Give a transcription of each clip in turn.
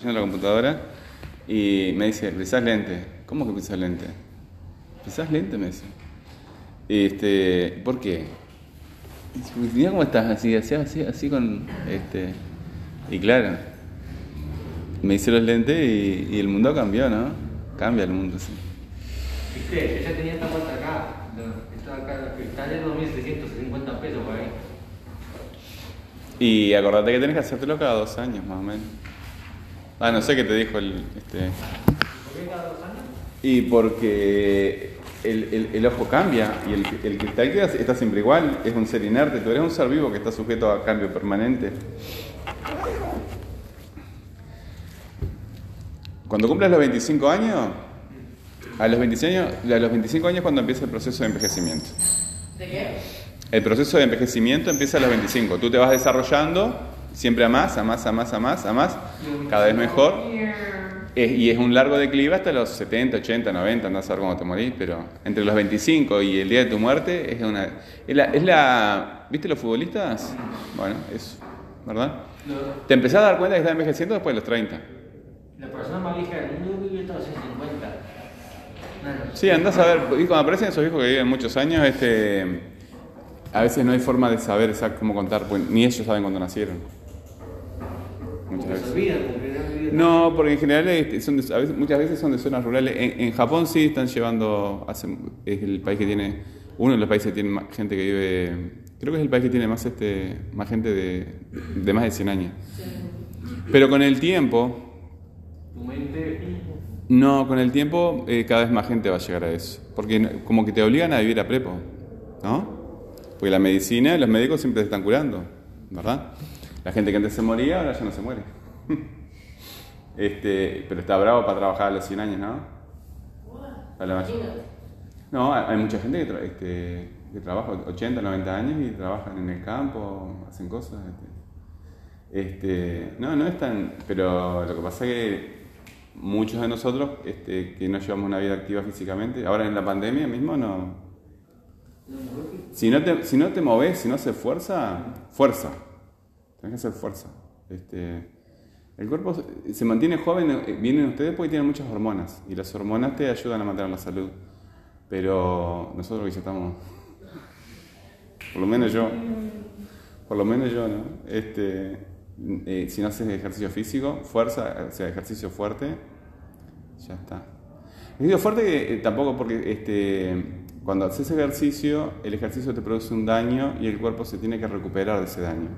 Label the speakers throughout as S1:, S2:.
S1: en la computadora y me dice, pisás lente. ¿Cómo que pisás lente? ¿Pisás lente? Me dice. Este, ¿Por qué? Y mira cómo estás así, así, así, así con este. Y claro, me hice los lentes y, y el mundo cambió, ¿no? Cambia el mundo, sí.
S2: Viste, ella tenía esta puerta acá. no, Esta acá, los cristales, 2.650 pesos por ahí.
S1: Y acordate que tenés que hacértelo cada dos años, más o menos. Ah, no sé qué te dijo el. Este,
S2: ¿Por qué cada dos años?
S1: Y porque el, el- el ojo cambia y el, el cristal queda- está siempre igual, es un ser inerte, tú eres un ser vivo que está sujeto a cambio permanente. Cuando cumples los 25 años, a los 25 años, a los 25 años es cuando empieza el proceso de envejecimiento.
S3: ¿De qué?
S1: El proceso de envejecimiento empieza a los 25. Tú te vas desarrollando siempre a más, a más, a más, a más, a más, cada vez mejor. Es- y es un largo declive hasta los 70, 80, 90, no sé cuándo te morís, pero entre los 25 y el día de tu muerte es una... Es la... es la- ¿Viste los futbolistas? Bueno, eso, ¿verdad? Te empezás a dar cuenta que estás envejeciendo después de los 30.
S2: La persona más vieja del mundo vive hasta los 150. No,
S1: Sí, andás a ver, y cuando aparecen esos viejos que viven muchos años, este, a veces no hay forma de saber exacto cómo contar, pues ni ellos saben cuándo nacieron. Muchas veces.
S2: olvidan, no
S1: porque en general son de- a veces- muchas veces son de zonas rurales. En, en Japón sí están llevando, hace- es el país que tiene, uno de los países que tiene más gente que vive, creo que es el país que tiene más, este, más gente de, de más de 100 años. Pero con el tiempo,
S2: Tu mente.
S1: no, con el tiempo eh, cada vez más gente va a llegar a eso. Porque como que te obligan a vivir a prepo, ¿no? Porque la medicina, los médicos siempre se están curando, ¿verdad? La gente que antes se moría ahora ya no se muere. Este, pero está bravo para trabajar a los 100 años, ¿no? A la. No, hay mucha gente que, tra- este, que trabaja 80, 90 años y trabajan en el campo, hacen cosas. Este, Este, no, no es tan. Pero lo que pasa es que muchos de nosotros este, que no llevamos una vida activa físicamente, ahora en la pandemia mismo no. Si no te, si no te moves, si no haces fuerza, fuerza. Tienes que hacer fuerza. Este, el cuerpo se- mantiene joven, eh, vienen ustedes porque tienen muchas hormonas y las hormonas te ayudan a mantener la salud. Pero nosotros que ya estamos, por lo menos yo, por lo menos yo, ¿no? Este, eh, si no haces ejercicio físico, fuerza, o sea, ejercicio fuerte, ya está. Ejercicio fuerte eh, tampoco porque este, cuando haces ejercicio, el ejercicio te produce un daño y el cuerpo se tiene que recuperar de ese daño.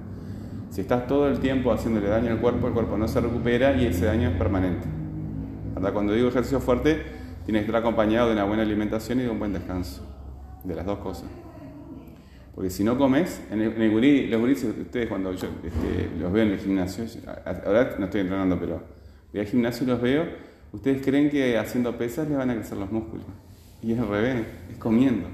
S1: Si estás todo el tiempo haciéndole daño al cuerpo, el cuerpo no se recupera y ese daño es permanente. ¿Verdad? Cuando digo ejercicio fuerte, tiene que estar acompañado de una buena alimentación y de un buen descanso. De las dos cosas. Porque si no comes, en el, en el gurí, los gurises, ustedes cuando yo este, los veo en el gimnasio, ahora no estoy entrenando, pero voy al gimnasio y los veo, ustedes creen que haciendo pesas les van a crecer los músculos. Y es al revés, es comiendo.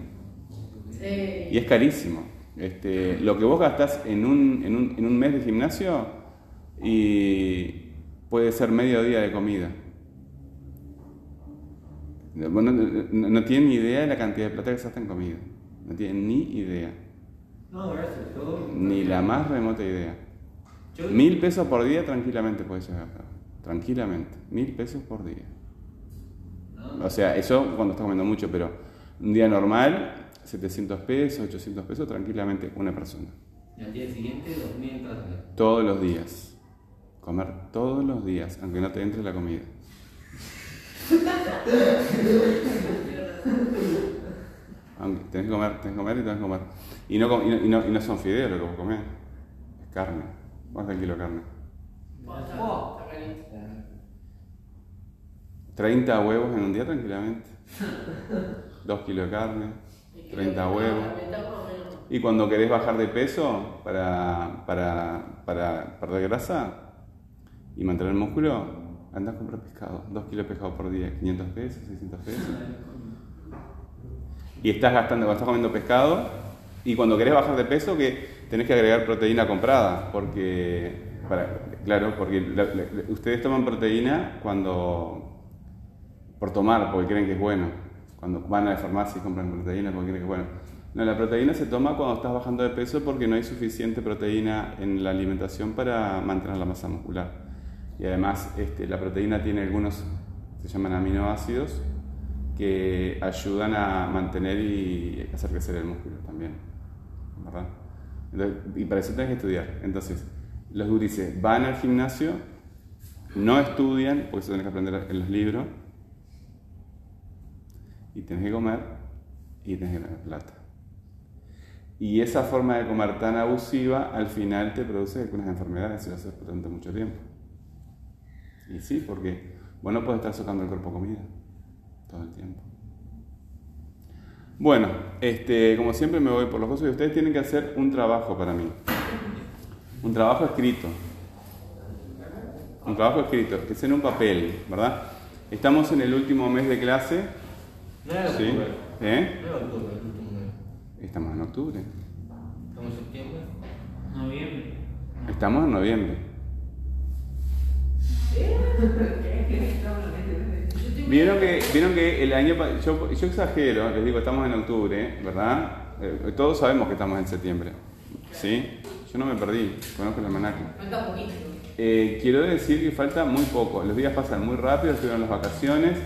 S3: Sí.
S1: Y es carísimo. Este, lo que vos gastás en un, en, un, en un mes de gimnasio y puede ser medio día de comida. No, no- no tienen ni idea de la cantidad de plata que se gasta en comida. No tienen ni idea.
S2: No, gracias. Yo,
S1: Ni la más remota idea.
S2: yo-
S1: Mil pesos por día tranquilamente puedes llegar. Tranquilamente. Mil pesos por día.
S2: No,
S1: O sea, eso cuando estás comiendo mucho, pero un día normal, 700 pesos, 800 pesos, tranquilamente una persona.
S2: Y al día siguiente, 2.000 entradas.
S1: Todos los días. Comer todos los días, aunque no te entre la comida. Aunque tenés que comer, tenés que comer y tenés que comer. Y no, y no, y no- y no son fideos lo que vos comés, es carne. ¿Cuánto es el kilo de carne?
S3: Está-
S2: Oh.
S3: está caliente.
S1: 30 huevos en un día tranquilamente. 2 kilos de carne, 30
S3: que
S1: huevos. Y cuando querés bajar de peso para, para, para perder grasa y mantener el músculo, andás a comprar pescado. 2 kilos de pescado por día, 500 pesos, 600 pesos. Y estás gastando, cuando estás comiendo pescado, y cuando querés bajar de peso, que tenés que agregar proteína comprada, porque, para, claro, porque la- ustedes toman proteína cuando, por tomar, porque creen que es bueno. Cuando van a la farmacia y compran proteína porque que bueno. No, la proteína se toma cuando estás bajando de peso porque no hay suficiente proteína en la alimentación para mantener la masa muscular. Y además este, la proteína tiene algunos, se llaman aminoácidos, que ayudan a mantener y hacer crecer el músculo también. ¿verdad? Entonces, y para eso tienes que estudiar. Entonces, los gurises van al gimnasio, no estudian, porque eso tienes que aprender en los libros, y tienes que comer y tienes que ganar plata. Y esa forma de comer tan abusiva al final te produce algunas enfermedades si lo haces durante mucho tiempo. Y sí, porque vos no puedes estar sacando el cuerpo comida todo el tiempo. Bueno, este, como siempre me voy por los cosas y ustedes tienen que hacer un trabajo para mí. Un trabajo escrito. Un trabajo escrito, que sea en un papel, ¿verdad? Estamos en el último mes de clase.
S2: No era
S1: ¿Sí?
S2: octubre.
S1: ¿Eh?
S2: No era octubre, el último mes.
S1: Estamos en octubre.
S2: Estamos en septiembre.
S4: Noviembre.
S1: Estamos en noviembre. Vieron que, vieron que el año pa- yo, yo exagero, les digo, estamos en octubre, ¿verdad? Eh, todos sabemos que estamos en septiembre. ¿Sí? Yo no me perdí, conozco el almanaque.
S3: Falta poquito.
S1: Eh, quiero decir que falta muy poco. Los días pasan muy rápido, estuvieron las vacaciones,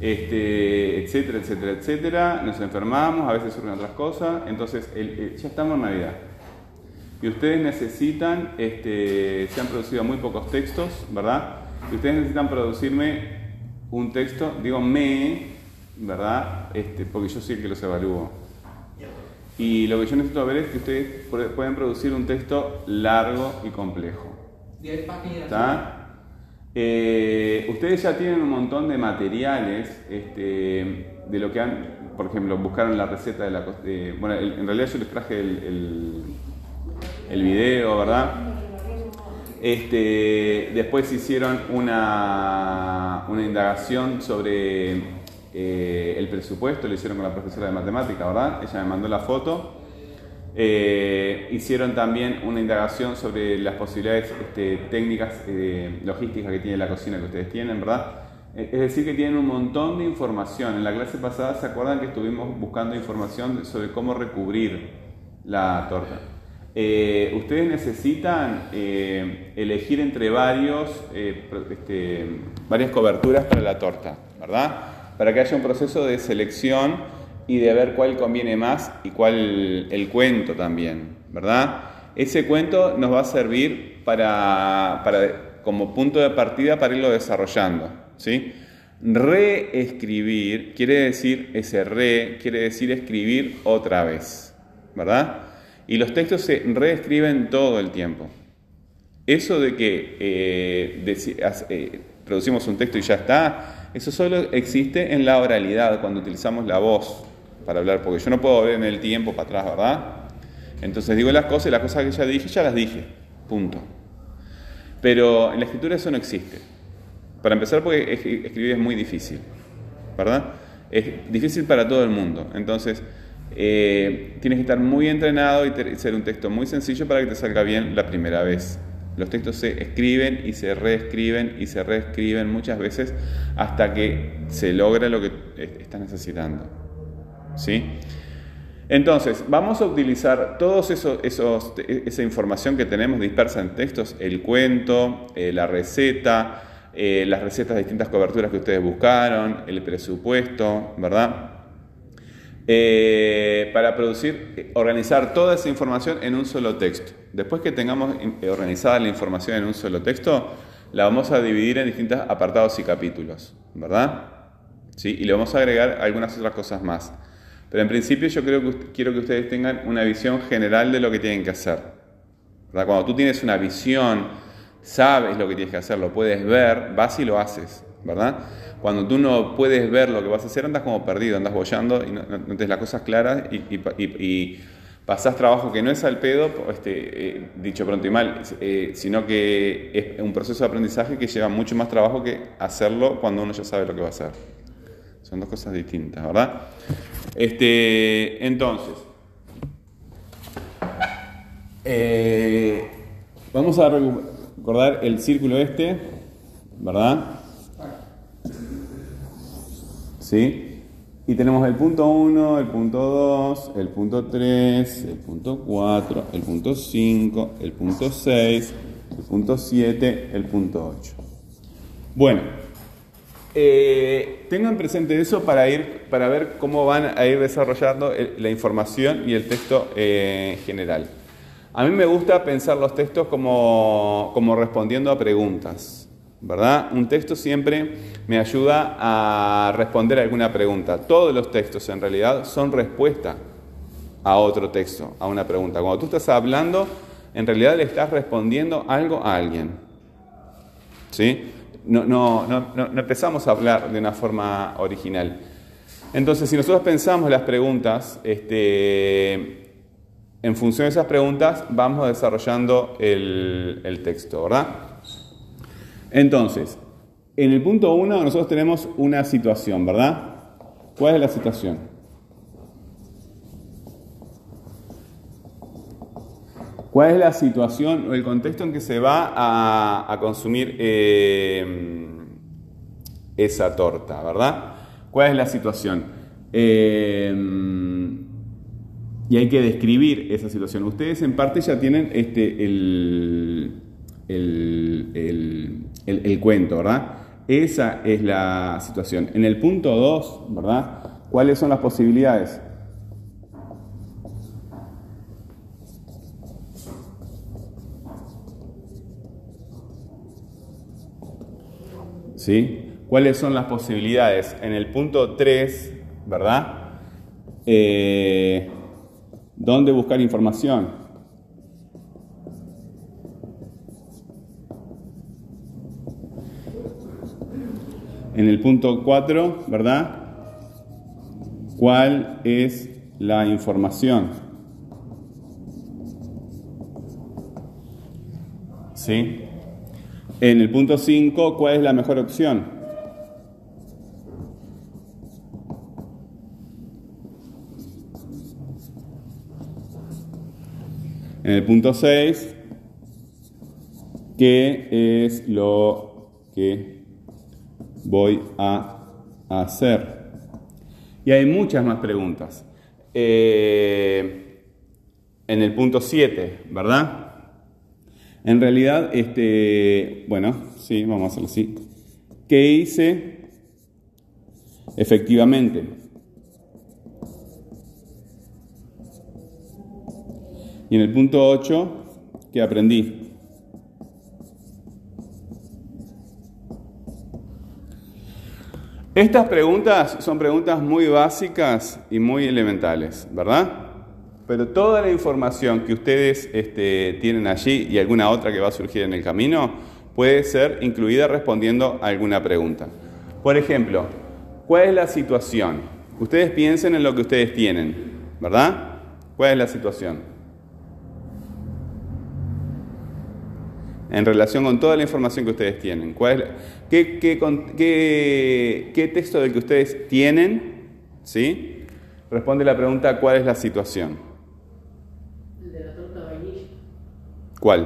S1: este, etcétera, etcétera, etcétera. Nos enfermamos, a veces surgen otras cosas. Entonces, el- el- ya estamos en Navidad. Y ustedes necesitan, este, se han producido muy pocos textos, ¿verdad? Y ustedes necesitan producirme un texto, digo me, ¿verdad? Este, porque yo soy el que los evalúo. Y lo que yo necesito ver es que ustedes pu- pueden producir un texto largo y complejo.
S2: 10 páginas.
S1: ¿Está? Eh, ustedes ya tienen un montón de materiales este, de lo que han, por ejemplo, buscaron la receta de la... bueno, en realidad yo les traje el, el, el video, ¿verdad? Este, después hicieron una, una indagación sobre eh, el presupuesto, lo hicieron con la profesora de matemática, ¿verdad? Ella me mandó la foto. Eh, hicieron también una indagación sobre las posibilidades este, técnicas, eh, logísticas que tiene la cocina que ustedes tienen, ¿verdad? Eh, Es decir, que tienen un montón de información. En la clase pasada se acuerdan que estuvimos buscando información sobre cómo recubrir la torta. Eh, ustedes necesitan eh, elegir entre varios, eh, este, varias coberturas para la torta, ¿verdad? Para que haya un proceso de selección y de ver cuál conviene más y cuál el cuento también, ¿verdad? Ese cuento nos va a servir para, para- como punto de partida para irlo desarrollando, ¿sí? Reescribir quiere decir, ese re quiere decir escribir otra vez, ¿verdad? Y los textos se reescriben todo el tiempo. Eso de que eh, eh, producimos un texto y ya está, eso solo existe en la oralidad, cuando utilizamos la voz para hablar, porque yo no puedo volver en el tiempo para atrás, ¿verdad? Entonces digo las cosas y las cosas que ya dije, ya las dije, punto. Pero en la escritura eso no existe. Para empezar, porque es- escribir es muy difícil, ¿verdad? Es difícil para todo el mundo. Entonces, eh, tienes que estar muy entrenado y ser un texto muy sencillo para que te salga bien la primera vez. Los textos se escriben y se reescriben y se reescriben muchas veces hasta que se logra lo que eh, estás necesitando. ¿Sí? Entonces, vamos a utilizar toda esos, esa información que tenemos dispersa en textos, el cuento, eh, la receta, eh, las recetas de distintas coberturas que ustedes buscaron, el presupuesto, ¿verdad? Eh, para producir, organizar toda esa información en un solo texto. Después que tengamos organizada la información en un solo texto, la vamos a dividir en distintos apartados y capítulos, ¿verdad? ¿Sí? Y le vamos a agregar algunas otras cosas más. Pero en principio yo creo que quiero que ustedes tengan una visión general de lo que tienen que hacer. Cuando tú tienes una visión, sabes lo que tienes que hacer, lo puedes ver, vas y lo haces, ¿verdad? Cuando tú no puedes ver lo que vas a hacer, andas como perdido, andas bollando y no, no- tienes las cosas claras y, y, trabajo que no es al pedo, este, eh, dicho pronto y mal, eh, sino que es un proceso de aprendizaje que lleva mucho más trabajo que hacerlo cuando uno ya sabe lo que va a hacer. Son dos cosas distintas, ¿verdad? Este, entonces, eh, vamos a recordar el círculo este, ¿verdad? ¿Sí? Y tenemos el punto 1, el punto 2, el punto 3, el punto 4, el punto 5, el punto 6, el punto 7, el punto 8. Bueno, eh, tengan presente eso para, ir, para ver cómo van a ir desarrollando la información y el texto eh, general. A mí me gusta pensar los textos como, como respondiendo a preguntas, ¿verdad? Un texto siempre me ayuda a responder alguna pregunta. Todos los textos en realidad son respuesta a otro texto, a una pregunta. Cuando tú estás hablando, en realidad le estás respondiendo algo a alguien. ¿Sí? No, no, no, empezamos a hablar de una forma original. Entonces, si nosotros pensamos las preguntas, este, en función de esas preguntas vamos desarrollando el, el texto, ¿verdad? Entonces, en el punto 1 nosotros tenemos una situación, ¿verdad? ¿Cuál es la situación? ¿Cuál es la situación o el contexto en que se va a, consumir eh, esa torta, ¿verdad? ¿Cuál es la situación? Eh, y hay que describir esa situación. Ustedes en parte ya tienen este, el, el, el- el- el cuento, ¿verdad? Esa es la situación. En el punto 2, ¿verdad? ¿Cuáles son las posibilidades? ¿Sí? ¿Cuáles son las posibilidades? En el punto 3, ¿verdad? Eh, ¿Dónde buscar información? En el punto 4, ¿verdad? ¿Cuál es la información? ¿Sí? En el punto 5, ¿cuál es la mejor opción? En el punto 6, ¿qué es lo que voy a hacer? Y hay muchas más preguntas. Eh, en el punto 7, ¿verdad? En realidad, este, bueno, sí, vamos a hacerlo así. ¿Qué hice? Efectivamente. Y en el punto 8, ¿qué aprendí? Estas preguntas son preguntas muy básicas y muy elementales, ¿verdad? Pero toda la información que ustedes este, tienen allí y alguna otra que va a surgir en el camino puede ser incluida respondiendo a alguna pregunta. Por ejemplo, ¿cuál es la situación? Ustedes piensen en lo que ustedes tienen, ¿verdad? ¿Cuál es la situación? En relación con toda la información que ustedes tienen. ¿Cuál es la- qué, qué con- qué- qué texto del que ustedes tienen? ¿Sí? Responde la pregunta ¿cuál es la situación?
S3: El de la torta de vainilla.
S1: ¿Cuál?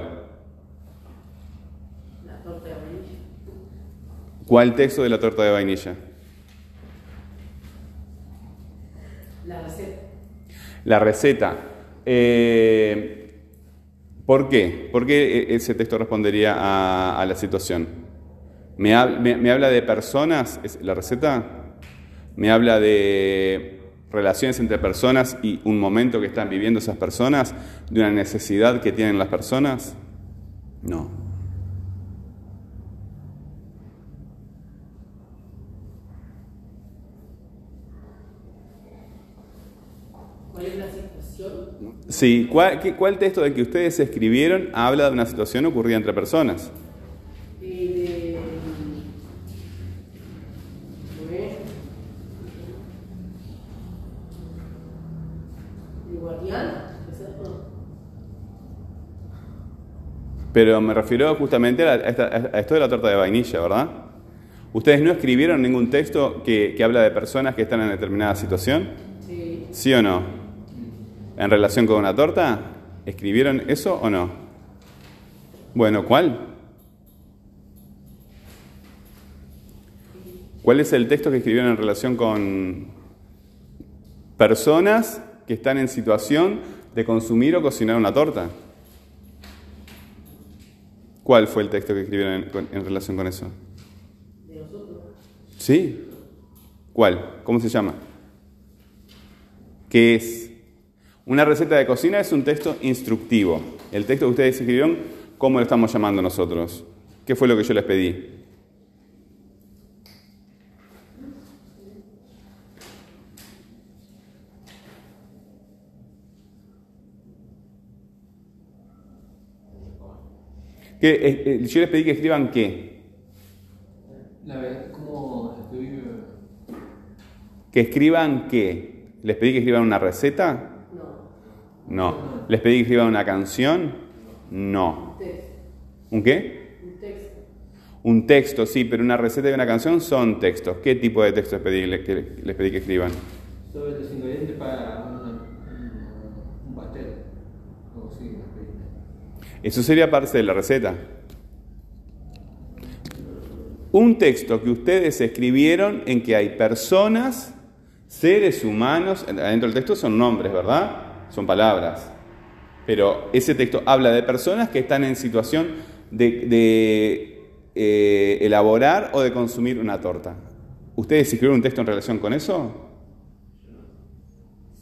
S3: La torta de vainilla.
S1: ¿Cuál texto de la torta de vainilla?
S3: La receta.
S1: La receta. Eh, ¿Por qué? ¿Por qué e- ese texto respondería a, a la situación? ¿Me, hab- me- me habla de personas? ¿Es la receta? ¿Me habla de relaciones entre personas y un momento que están viviendo esas personas? ¿De una necesidad que tienen las personas? No.
S3: ¿Cuál es la situación?
S1: Sí, ¿cuál, qué- cuál texto del que ustedes escribieron habla de una situación ocurrida entre personas?
S3: Eh, de. ¿Fue? ¿De guardián? ¿Esa no?
S1: Pero me refiero justamente a, esta- esto de la torta de vainilla, ¿verdad? ¿Ustedes no escribieron ningún texto que, que habla de personas que están en determinada situación?
S3: Sí.
S1: ¿Sí o no? ¿En relación con una torta? ¿Escribieron eso o no? Bueno, ¿cuál? ¿Cuál es el texto que escribieron en relación con personas que están en situación de consumir o cocinar una torta? ¿Cuál fue el texto que escribieron en, con- en relación con eso?
S3: De nosotros.
S1: ¿Sí? ¿Cuál? ¿Cómo se llama? ¿Qué es? Una receta de cocina es un texto instructivo. El texto que ustedes escribieron, ¿cómo lo estamos llamando nosotros? ¿Qué fue lo que yo les pedí? ¿Qué, eh, eh, yo les pedí que escriban qué.
S2: La verdad, ¿cómo escribir?
S1: ¿Que escriban qué? ¿Les pedí que escriban una receta?
S3: No.
S1: No. ¿Les pedí que escriban una canción? No.
S3: Un texto.
S1: ¿Un qué?
S3: Un texto.
S1: Un texto, sí, pero una receta y una canción son textos. ¿Qué tipo de textos que les pedí que escriban?
S2: Sobre los ingredientes para una- un, un pastel. O sí, una película.
S1: Eso sería parte de la receta. Un texto que ustedes escribieron en que hay personas, seres humanos, adentro del texto son nombres, ¿verdad? Son palabras. Pero ese texto habla de personas que están en situación de, eh, elaborar o de consumir una torta. ¿Ustedes escribieron un texto en relación con eso?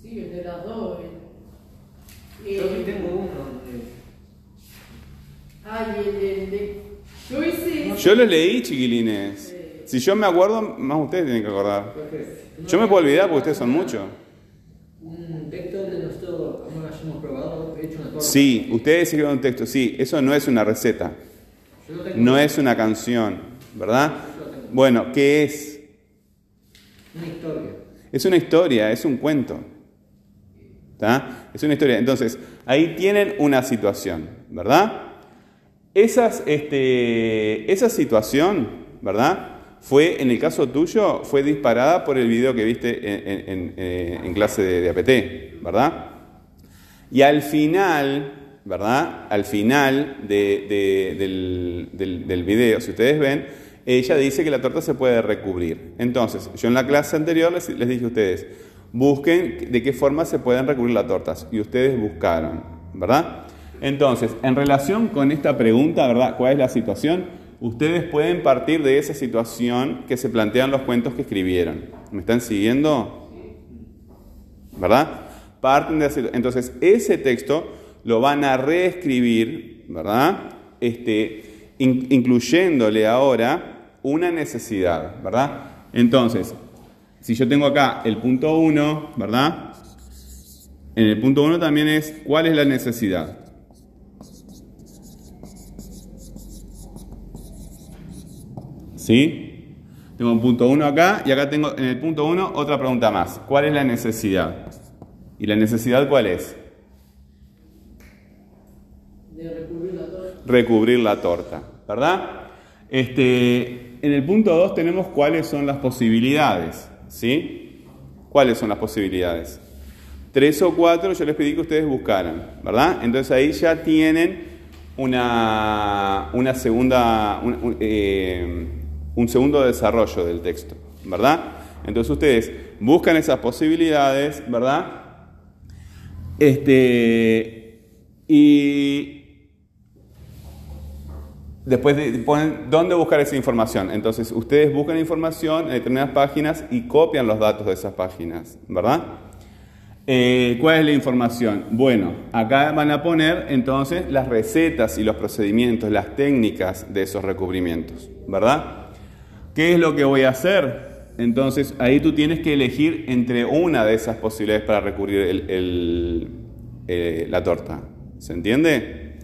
S3: Sí, el de las dos. el-
S2: Yo aquí
S3: el-
S2: tengo uno. eh,
S3: Ay, el, el de. Yo hice.
S1: Yo lo leí, chiquilines. Si yo me acuerdo, más ustedes tienen que acordar. Yo me puedo olvidar porque ustedes son muchos.
S2: Un texto donde nosotros hemos probado, hecho una.
S1: Sí, ustedes escribieron un texto, sí, eso no es una receta, no es una canción, ¿verdad? Bueno, ¿qué es?
S2: Una historia.
S1: Es una historia, es un cuento. ¿Está? Es una historia. Entonces, ahí tienen una situación, ¿verdad? Este, esa situación, ¿verdad? Fue, en el caso tuyo, fue disparada por el video que viste en, eh, clase de, APT, ¿verdad? Y al final, ¿verdad? Al final de- de- del, del- del video, si ustedes ven, ella dice que la torta se puede recubrir. Entonces, yo en la clase anterior les, les dije a ustedes, busquen de qué forma se pueden recubrir las tortas. Y ustedes buscaron, ¿verdad? Entonces, en relación con esta pregunta, ¿verdad? ¿Cuál es la situación? Ustedes pueden partir de esa situación que se plantean los cuentos que escribieron. ¿Me están siguiendo? ¿verdad? Parten de hacer- entonces ese texto lo van a reescribir, ¿verdad? Este, in- incluyéndole ahora una necesidad, ¿verdad? Entonces, si yo tengo acá el punto 1, ¿verdad? En el punto 1 también es cuál es la necesidad. ¿Sí? Tengo un punto 1 acá y acá tengo en el punto 1 otra pregunta más. ¿Cuál es la necesidad? ¿Y la necesidad cuál es?
S3: De recubrir la torta.
S1: Recubrir la torta, ¿verdad? Este, en el punto 2 tenemos cuáles son las posibilidades, ¿sí? ¿Cuáles son las posibilidades? Tres o cuatro yo les pedí que ustedes buscaran, ¿verdad? Entonces ahí ya tienen una, una segunda, un, un- eh, un segundo desarrollo del texto, ¿verdad? Entonces ustedes buscan esas posibilidades, ¿verdad? Este, y después de- ponen dónde buscar esa información. Entonces ustedes buscan información en determinadas páginas y copian los datos de esas páginas, ¿verdad? Eh, ¿Cuál es la información? Bueno, acá van a poner entonces las recetas y los procedimientos, las técnicas de esos recubrimientos, ¿verdad? ¿Qué es lo que voy a hacer? Entonces ahí tú tienes que elegir entre una de esas posibilidades para el- eh, la torta. ¿Se entiende?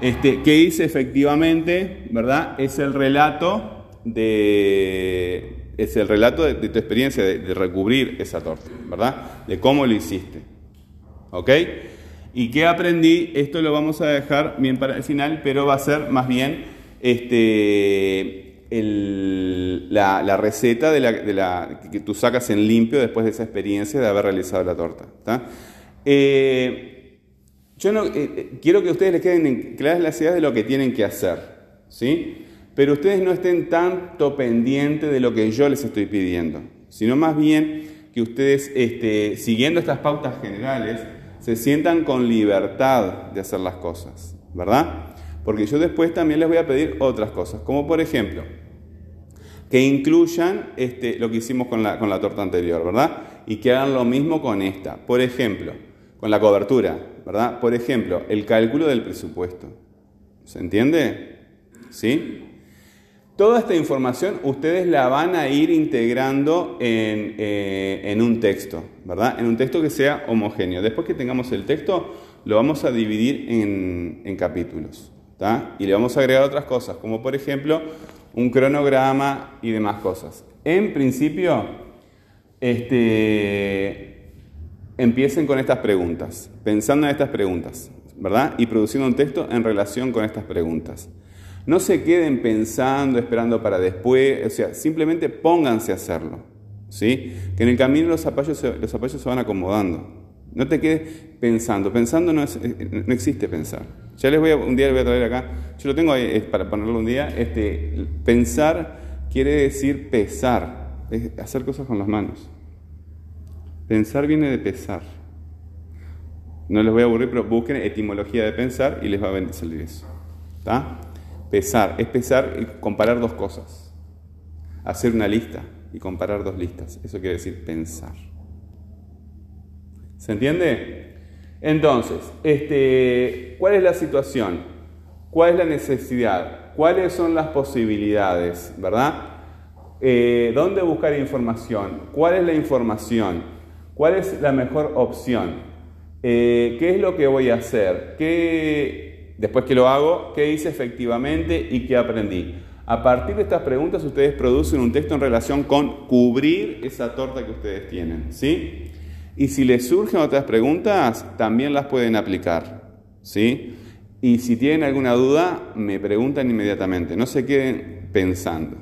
S1: Este, ¿Qué hice efectivamente? ¿Verdad? Es el relato de. Es el relato de, de tu experiencia de, de recubrir esa torta, ¿verdad? De cómo lo hiciste. ¿Ok? ¿Y qué aprendí? Esto lo vamos a dejar bien para el final, pero va a ser más bien este, la, receta de la, que tú sacas en limpio después de esa experiencia de haber realizado la torta. Eh, yo no, eh, eh, quiero que ustedes les queden en- claras las ideas de lo que tienen que hacer, ¿sí? Pero ustedes no estén tanto pendientes de lo que yo les estoy pidiendo, sino más bien que ustedes, este, siguiendo estas pautas generales, se sientan con libertad de hacer las cosas, ¿verdad? Porque yo después también les voy a pedir otras cosas, como por ejemplo, que incluyan este, lo que hicimos con la, con la torta anterior, ¿verdad? Y que hagan lo mismo con esta. Por ejemplo, con la cobertura, ¿verdad? Por ejemplo, el cálculo del presupuesto. ¿Se entiende? ¿Sí? Toda esta información ustedes la van a ir integrando en, eh, en, un texto, ¿verdad? En un texto que sea homogéneo. Después que tengamos el texto, lo vamos a dividir en, en capítulos, Y le vamos a agregar otras cosas, como por ejemplo un cronograma y demás cosas. En principio, este, empiecen con estas preguntas, pensando en estas preguntas, ¿verdad? Y produciendo un texto en relación con estas preguntas. No se queden pensando, esperando para después, o sea, simplemente pónganse a hacerlo. ¿sí? Que en el camino los zapallos se, los se van acomodando. No te quedes pensando. Pensando no, eh, no existe pensar. Ya les voy a, un día les voy a traer acá, yo lo tengo ahí para ponerlo un día. Este, pensar quiere decir pesar, es hacer cosas con las manos. Pensar viene de pesar. No les voy a aburrir, pero busquen etimología de pensar y les va a salir eso. ¿Está? Pesar, es pesar y comparar dos cosas. Hacer una lista y comparar dos listas. Eso quiere decir pensar. ¿Se entiende? Entonces, este, ¿cuál es la situación? ¿Cuál es la necesidad? ¿Cuáles son las posibilidades? ¿Verdad? Eh, ¿Dónde buscar información? ¿Cuál es la información? ¿Cuál es la mejor opción? Eh, ¿Qué es lo que voy a hacer? ¿Qué, Después que lo hago, ¿qué hice efectivamente y qué aprendí? A partir de estas preguntas ustedes producen un texto en relación con cubrir esa torta que ustedes tienen, ¿sí? Y si les surgen otras preguntas, también las pueden aplicar, ¿sí? Y si tienen alguna duda, me preguntan inmediatamente, no se queden pensando,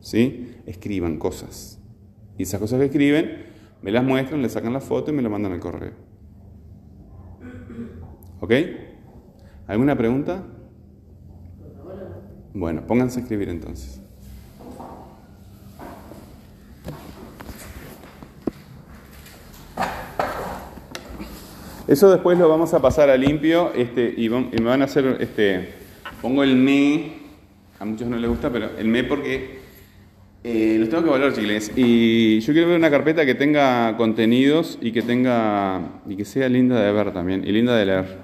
S1: ¿sí? Escriban cosas. Y esas cosas que escriben, me las muestran, le sacan la foto y me lo mandan al correo. ¿Ok? ¿Alguna pregunta? Bueno, pónganse a escribir entonces. Eso después lo vamos a pasar a limpio este, y, me van a hacer, este, pongo el me, a muchos no les gusta, pero el me porque eh, los tengo que evaluar, chiles. Y yo quiero ver una carpeta que tenga contenidos y que tenga y que sea linda de ver también y linda de leer.